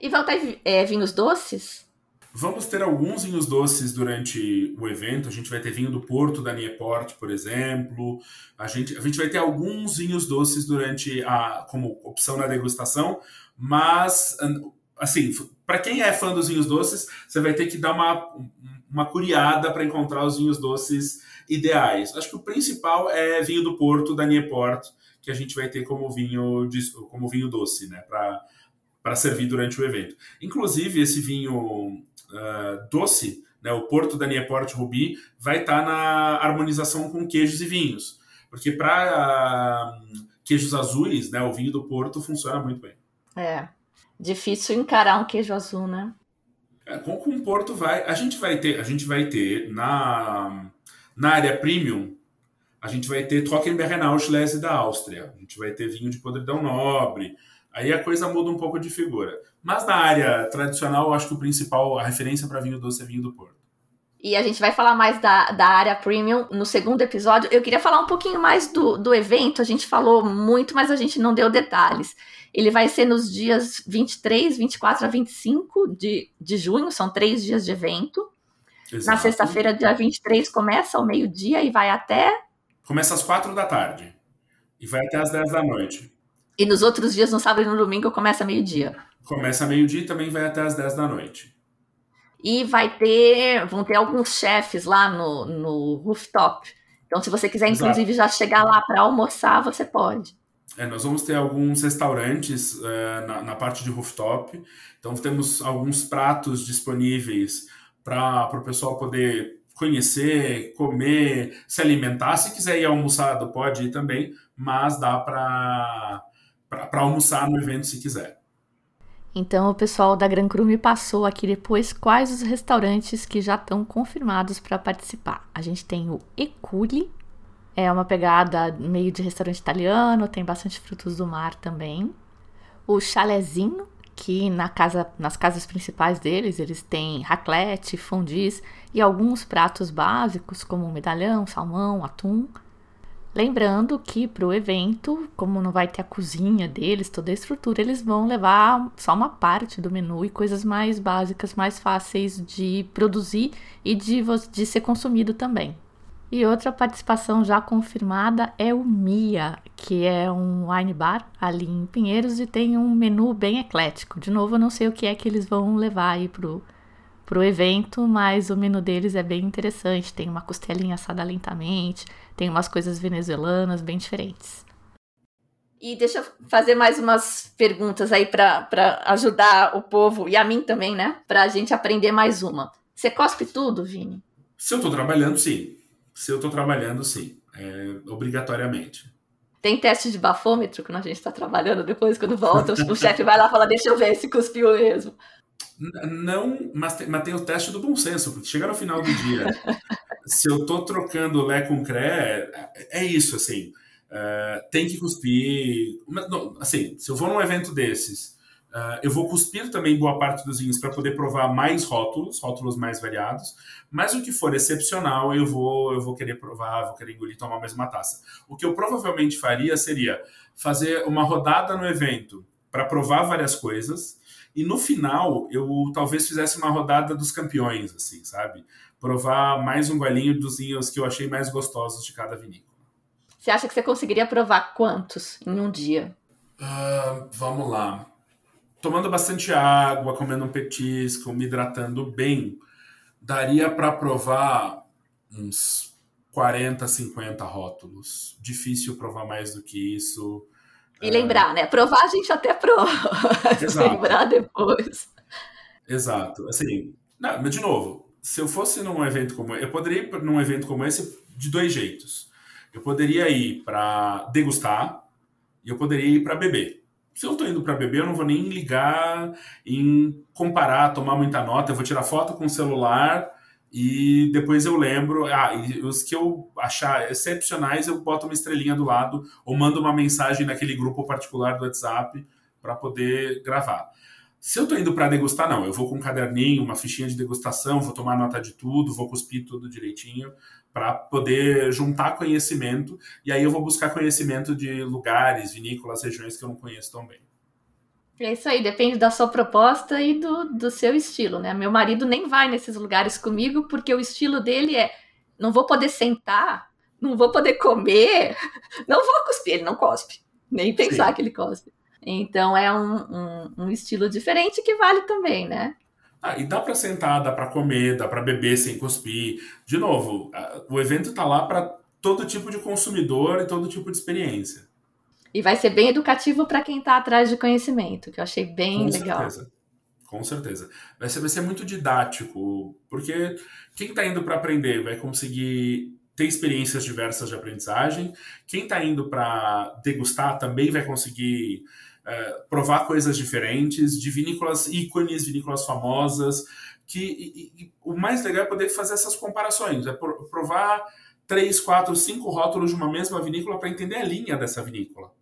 E vão ter é, vinhos doces? Vamos ter alguns vinhos doces durante o evento. A gente vai ter vinho do Porto, da Nieport, por exemplo. A gente, a gente vai ter alguns vinhos doces durante a como opção na degustação, mas assim, para quem é fã dos vinhos doces, você vai ter que dar uma, uma curiada para encontrar os vinhos doces ideais. Acho que o principal é vinho do Porto, da Nieport, que a gente vai ter como vinho, como vinho doce, né? Para para servir durante o evento. Inclusive, esse vinho uh, doce, né, o Porto da Nieport Ruby, vai estar tá na harmonização com queijos e vinhos. Porque para uh, queijos azuis, né, o vinho do Porto funciona muito bem. É. Difícil encarar um queijo azul, né? É, com, com o Porto vai. A gente vai ter, a gente vai ter na, na área premium, a gente vai ter Trockenbergenau Schlese da Áustria. A gente vai ter vinho de podridão nobre. Aí a coisa muda um pouco de figura. Mas na área tradicional, eu acho que o principal, a referência para vinho doce é vinho do Porto. E a gente vai falar mais da, da área premium no segundo episódio. Eu queria falar um pouquinho mais do, do evento. A gente falou muito, mas a gente não deu detalhes. Ele vai ser nos dias 23, 24 a 25 de, de junho, são três dias de evento. Exato. Na sexta-feira, dia 23, começa ao meio-dia e vai até. Começa às quatro da tarde. E vai até às 10 da noite. E nos outros dias, no sábado e no domingo, começa meio-dia. Começa meio-dia e também vai até as 10 da noite. E vai ter, vão ter alguns chefes lá no, no rooftop. Então, se você quiser, Exato. inclusive, já chegar lá para almoçar, você pode. É, nós vamos ter alguns restaurantes é, na, na, parte de rooftop. Então, temos alguns pratos disponíveis para o pessoal poder conhecer, comer, se alimentar. Se quiser ir almoçado, pode ir também, mas dá para para almoçar no evento se quiser. Então o pessoal da Gran Cru me passou aqui depois quais os restaurantes que já estão confirmados para participar. A gente tem o Eculi, é uma pegada meio de restaurante italiano, tem bastante frutos do mar também. O Chalezinho, que na casa, nas casas principais deles, eles têm raclette, fondis e alguns pratos básicos como medalhão, salmão, atum. Lembrando que para o evento, como não vai ter a cozinha deles, toda a estrutura, eles vão levar só uma parte do menu e coisas mais básicas, mais fáceis de produzir e de, de ser consumido também. E outra participação já confirmada é o Mia, que é um wine bar ali em Pinheiros e tem um menu bem eclético. De novo, eu não sei o que é que eles vão levar aí pro para o evento, mas o menu deles é bem interessante. Tem uma costelinha assada lentamente, tem umas coisas venezuelanas bem diferentes. E deixa eu fazer mais umas perguntas aí para ajudar o povo e a mim também, né? Para a gente aprender mais uma. Você cospe tudo, Vini? Se eu estou trabalhando, sim. Se eu estou trabalhando, sim. É, obrigatoriamente. Tem teste de bafômetro quando a gente está trabalhando depois, quando volta, o chefe vai lá e fala, deixa eu ver se cuspiu mesmo. Não, mas tem, mas tem o teste do bom senso, porque chegar no final do dia, se eu tô trocando Lé com Cré, é, é isso, assim. Uh, tem que cuspir. Não, assim, se eu vou num evento desses, uh, eu vou cuspir também boa parte dos vinhos para poder provar mais rótulos, rótulos mais variados. Mas o que for excepcional, eu vou, eu vou querer provar, vou querer engolir, tomar mais uma taça. O que eu provavelmente faria seria fazer uma rodada no evento para provar várias coisas. E no final, eu talvez fizesse uma rodada dos campeões, assim, sabe? Provar mais um golinho dos vinhos que eu achei mais gostosos de cada vinícola. Você acha que você conseguiria provar quantos em um dia? Uh, vamos lá. Tomando bastante água, comendo um petisco, me hidratando bem, daria para provar uns 40, 50 rótulos. Difícil provar mais do que isso. E uh, lembrar, né? Provar a gente até prova. lembrar depois. Exato. Assim, não, mas de novo, se eu fosse num evento como eu poderia ir num evento como esse de dois jeitos eu poderia ir para degustar e eu poderia ir para beber. Se eu estou indo para beber, eu não vou nem ligar em comparar, tomar muita nota. Eu vou tirar foto com o celular e depois eu lembro. Ah, os que eu achar excepcionais, eu boto uma estrelinha do lado ou mando uma mensagem naquele grupo particular do WhatsApp para poder gravar. Se eu estou indo para degustar, não. Eu vou com um caderninho, uma fichinha de degustação, vou tomar nota de tudo, vou cuspir tudo direitinho para poder juntar conhecimento e aí eu vou buscar conhecimento de lugares, vinícolas, regiões que eu não conheço tão bem. É isso aí, depende da sua proposta e do, do seu estilo, né? Meu marido nem vai nesses lugares comigo porque o estilo dele é não vou poder sentar, não vou poder comer, não vou cuspir, ele não cospe, nem pensar Sim. que ele cospe. Então é um, um, um estilo diferente que vale também, né? Ah, e dá para sentar, dá para comer, dá para beber sem cuspir. De novo, o evento está lá para todo tipo de consumidor e todo tipo de experiência. E vai ser bem educativo para quem está atrás de conhecimento, que eu achei bem Com legal. Certeza. Com certeza. Vai ser, vai ser muito didático, porque quem está indo para aprender vai conseguir ter experiências diversas de aprendizagem. Quem está indo para degustar também vai conseguir é, provar coisas diferentes, de vinícolas ícones, vinícolas famosas, que e, e, o mais legal é poder fazer essas comparações, é provar três, quatro, cinco rótulos de uma mesma vinícola para entender a linha dessa vinícola,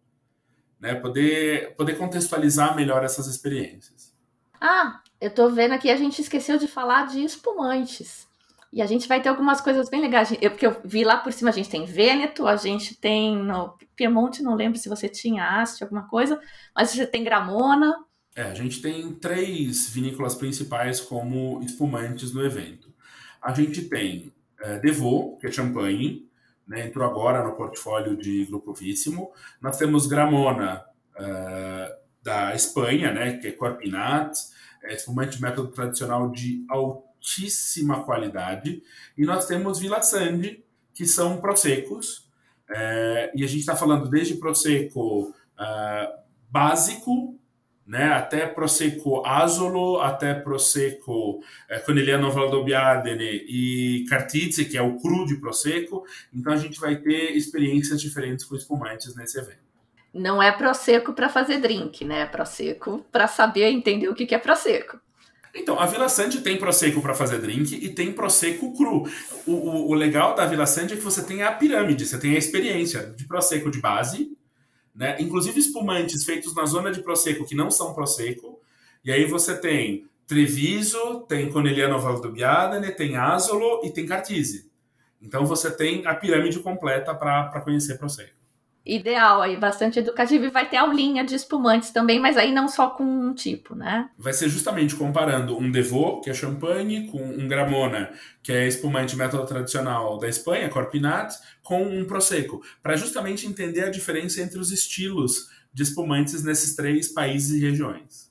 né? Poder poder contextualizar melhor essas experiências. Ah, eu estou vendo aqui a gente esqueceu de falar de espumantes. E a gente vai ter algumas coisas bem legais. Eu, porque eu vi lá por cima, a gente tem Vêneto, a gente tem no Piemonte, não lembro se você tinha Asti, alguma coisa, mas você tem Gramona. É, a gente tem três vinícolas principais como espumantes no evento. A gente tem é, Devaux, que é champanhe, né, entrou agora no portfólio de Grupo Víssimo. Nós temos Gramona, é, da Espanha, né, que é Corpinat, é espumante método tradicional de altíssima qualidade. E nós temos Vila Sandi, que são prosecos. É, e a gente está falando desde prosecco uh, básico, né, até prosecco azolo, até prosecco é, Corneliano Valdobbiadene e Cartizze, que é o cru de prosecco. Então a gente vai ter experiências diferentes com espumantes nesse evento. Não é prosecco para fazer drink, né? É prosecco para saber entender o que é prosecco. Então, a Vila Sandy tem prosecco para fazer drink e tem prosecco cru. O, o, o, legal da Vila Sandy é que você tem a pirâmide, você tem a experiência de prosecco de base, né? Inclusive espumantes feitos na zona de prosecco que não são prosecco. E aí você tem Treviso, tem Corneliano Valdobbiadene, tem Asolo e tem Cartise. Então você tem a pirâmide completa para conhecer prosecco ideal aí, bastante educativo. E vai ter aulinha de espumantes também, mas aí não só com um tipo, né? Vai ser justamente comparando um Devaux, que é champanhe, com um Gramona, que é espumante método tradicional da Espanha, Corpinat, com um Prosecco, para justamente entender a diferença entre os estilos de espumantes nesses três países e regiões.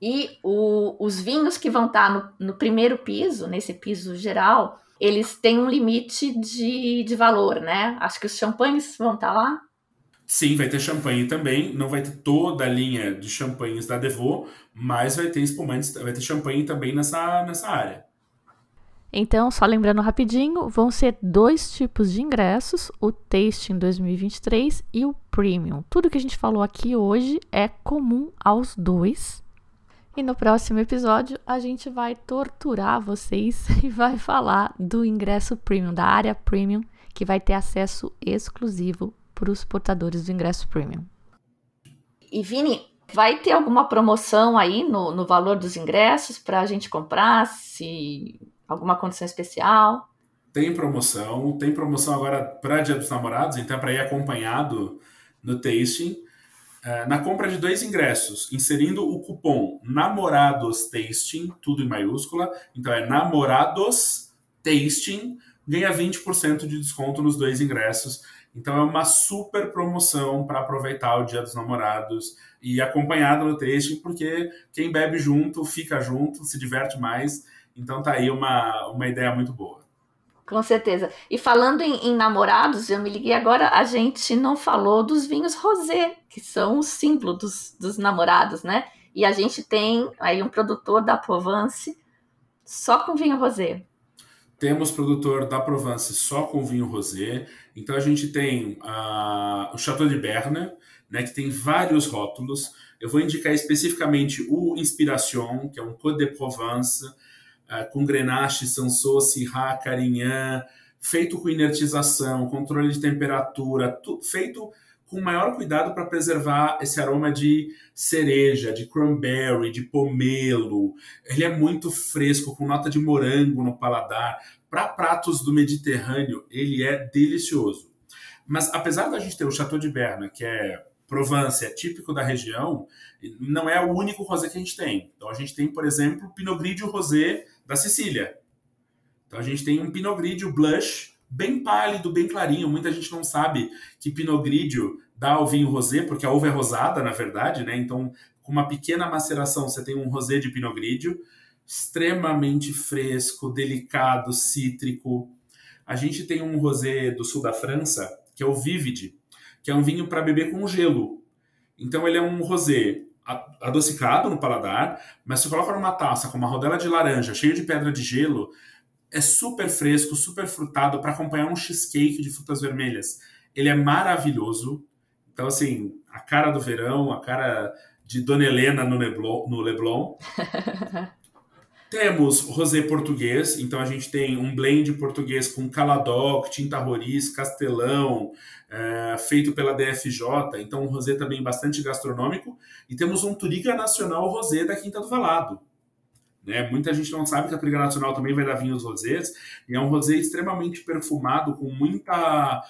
E o, os vinhos que vão estar tá no, no primeiro piso, nesse piso geral, eles têm um limite de, de valor, né? Acho que os champanhes vão estar tá lá Sim, vai ter champanhe também. Não vai ter toda a linha de champanhes da Devô, mas vai ter espumantes, vai ter champanhe também nessa, nessa área. Então, só lembrando rapidinho, vão ser dois tipos de ingressos, o Tasting 2023 e o Premium. Tudo que a gente falou aqui hoje é comum aos dois. E no próximo episódio a gente vai torturar vocês e vai falar do ingresso Premium, da área Premium, que vai ter acesso exclusivo para os portadores do ingresso Premium. E Vini, vai ter alguma promoção aí no, no valor dos ingressos para a gente comprar? Se Alguma condição especial? Tem promoção, tem promoção agora para Dia dos Namorados, então é para ir acompanhado no tasting. É, na compra de dois ingressos, inserindo o cupom Namorados Tasting, tudo em maiúscula, então é Namorados Tasting, ganha 20% de desconto nos dois ingressos. Então é uma super promoção para aproveitar o Dia dos Namorados e acompanhado no tasting, porque quem bebe junto, fica junto, se diverte mais então tá aí uma, uma ideia muito boa. Com certeza. E falando em, em, namorados, eu me liguei agora, a gente não falou dos vinhos rosé, que são o símbolo dos, dos namorados, né? E a gente tem aí um produtor da Provence só com vinho rosé. Temos produtor da Provence só com vinho rosé. Então a gente tem uh, o Chateau de Berna, né, que tem vários rótulos. Eu vou indicar especificamente o Inspiration, que é um Côte de Provence, uh, com Grenache, Sanso, Syrah, Carignan, feito com inertização, controle de temperatura, tu, feito com maior cuidado para preservar esse aroma de cereja, de cranberry, de pomelo. Ele é muito fresco, com nota de morango no paladar. Para pratos do Mediterrâneo, ele é delicioso. Mas apesar da gente ter o Chateau de Berna, que é Provence, é típico da região, não é o único rosé que a gente tem. Então a gente tem, por exemplo, Pinot Grigio Rosé da Sicília. Então a gente tem um Pinot Grigio blush bem pálido, bem clarinho. Muita gente não sabe que Pinot Grigio dá ao vinho rosé, porque a uva é rosada, na verdade, né? Então, com uma pequena maceração, você tem um rosé de Pinot Grigio extremamente fresco, delicado, cítrico. A gente tem um rosé do sul da França, que é o Vivid, que é um vinho para beber com gelo. Então ele é um rosé adocicado no paladar, mas se coloca numa taça com uma rodela de laranja cheio de pedra de gelo, é super fresco, super frutado para acompanhar um cheesecake de frutas vermelhas. Ele é maravilhoso. Então, assim, a cara do verão, a cara de Dona Helena no Leblon. No Leblon. Temos rosé português, então a gente tem um blend português com caladoc, tinta roriz, castelão, é, feito pela DFJ, então um rosé também bastante gastronômico. E temos um Turiga Nacional Rosé da Quinta do Valado. Né? Muita gente não sabe que a Turiga Nacional também vai dar vinhos rosés, e é um rosé extremamente perfumado, com muita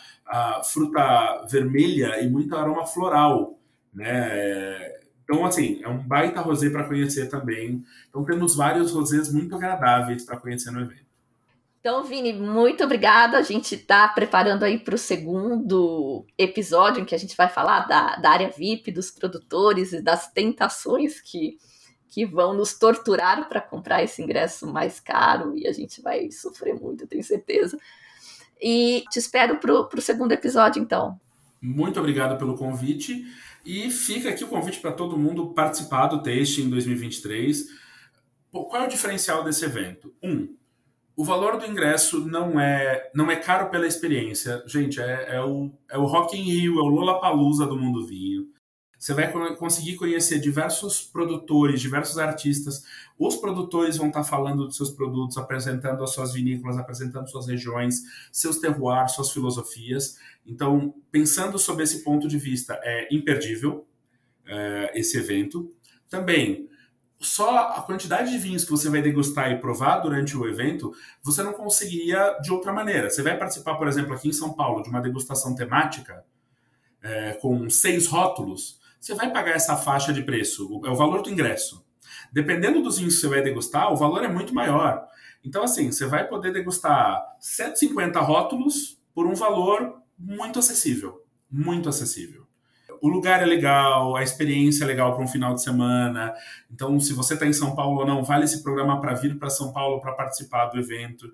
fruta vermelha e muito aroma floral. Né? Então, assim, é um baita rosé para conhecer também. Então, temos vários rosés muito agradáveis para conhecer no evento. Então, Vini, muito obrigada. A gente está preparando aí para o segundo episódio em que a gente vai falar da, da área VIP, dos produtores e das tentações que, que vão nos torturar para comprar esse ingresso mais caro e a gente vai sofrer muito, tenho certeza. E te espero para o segundo episódio, então. Muito obrigado pelo convite. E fica aqui o convite para todo mundo participar do Taste em 2023. Qual é o diferencial desse evento? Um, o valor do ingresso não é não é caro pela experiência. Gente, é, é o, é o Rock in Rio, é o Lollapalooza do mundo vinho. Você vai conseguir conhecer diversos produtores, diversos artistas. Os produtores vão estar falando dos seus produtos, apresentando as suas vinícolas, apresentando suas regiões, seus terroirs, suas filosofias. Então, pensando sob esse ponto de vista, é imperdível é, esse evento. Também, só a quantidade de vinhos que você vai degustar e provar durante o evento, você não conseguiria de outra maneira. Você vai participar, por exemplo, aqui em São Paulo, de uma degustação temática é, com seis rótulos você vai pagar essa faixa de preço, é o valor do ingresso. Dependendo dos vinhos que você vai degustar, o valor é muito maior. Então, assim, você vai poder degustar 150 rótulos por um valor muito acessível. Muito acessível. O lugar é legal, a experiência é legal para um final de semana. Então, se você está em São Paulo ou não, vale se programar para vir para São Paulo para participar do evento.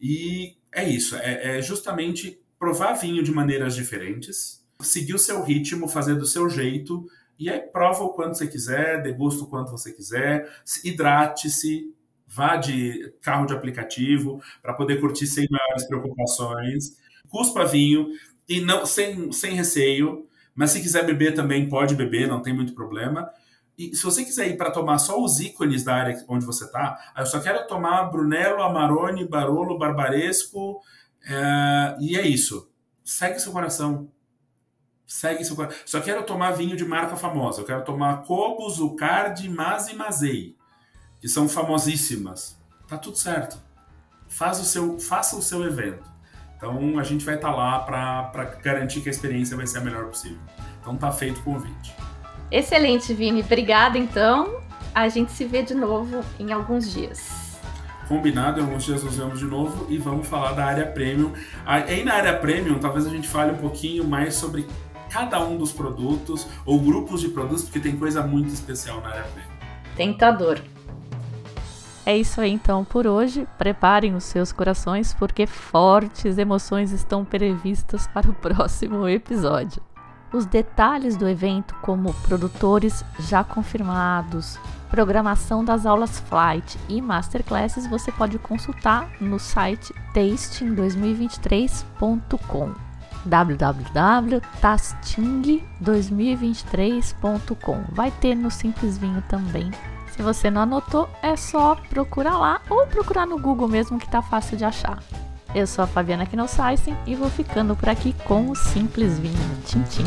E é isso, é, é justamente provar vinho de maneiras diferentes seguir o seu ritmo, fazer do seu jeito, e aí prova o quanto você quiser, degusta o quanto você quiser, hidrate-se, vá de carro de aplicativo para poder curtir sem maiores preocupações, cuspa vinho e não sem, sem receio, mas se quiser beber também pode beber, não tem muito problema. E se você quiser ir para tomar só os ícones da área onde você está, eu só quero tomar Brunello, Amarone, Barolo, Barbaresco, é, e é isso. Segue seu coração. Segue seu coração. Só quero tomar vinho de marca famosa. Eu quero tomar Cobo, Zucardi, Mas e Mazei que são famosíssimas, tá tudo certo. Faz o seu, faça o seu evento. Então a gente vai estar tá lá para garantir que a experiência vai ser a melhor possível. Então tá feito o convite. Excelente, Vini. Obrigada então. A gente se vê de novo em alguns dias. Combinado, em alguns dias nos vemos de novo e vamos falar da área premium. Aí na área premium, talvez a gente fale um pouquinho mais sobre cada um dos produtos ou grupos de produtos, porque tem coisa muito especial na área premium. Tentador. É isso aí então por hoje. Preparem os seus corações porque fortes emoções estão previstas para o próximo episódio. Os detalhes do evento, como produtores já confirmados, programação das aulas Flight e Masterclasses, você pode consultar no site tasting2023.com www.tasting2023.com Vai ter no Simples Vinho também se você não anotou, é só procurar lá ou procurar no Google mesmo que tá fácil de achar. Eu sou a Fabiana Knossaisen e vou ficando por aqui com o Simples Vinho. Tchim, tchim.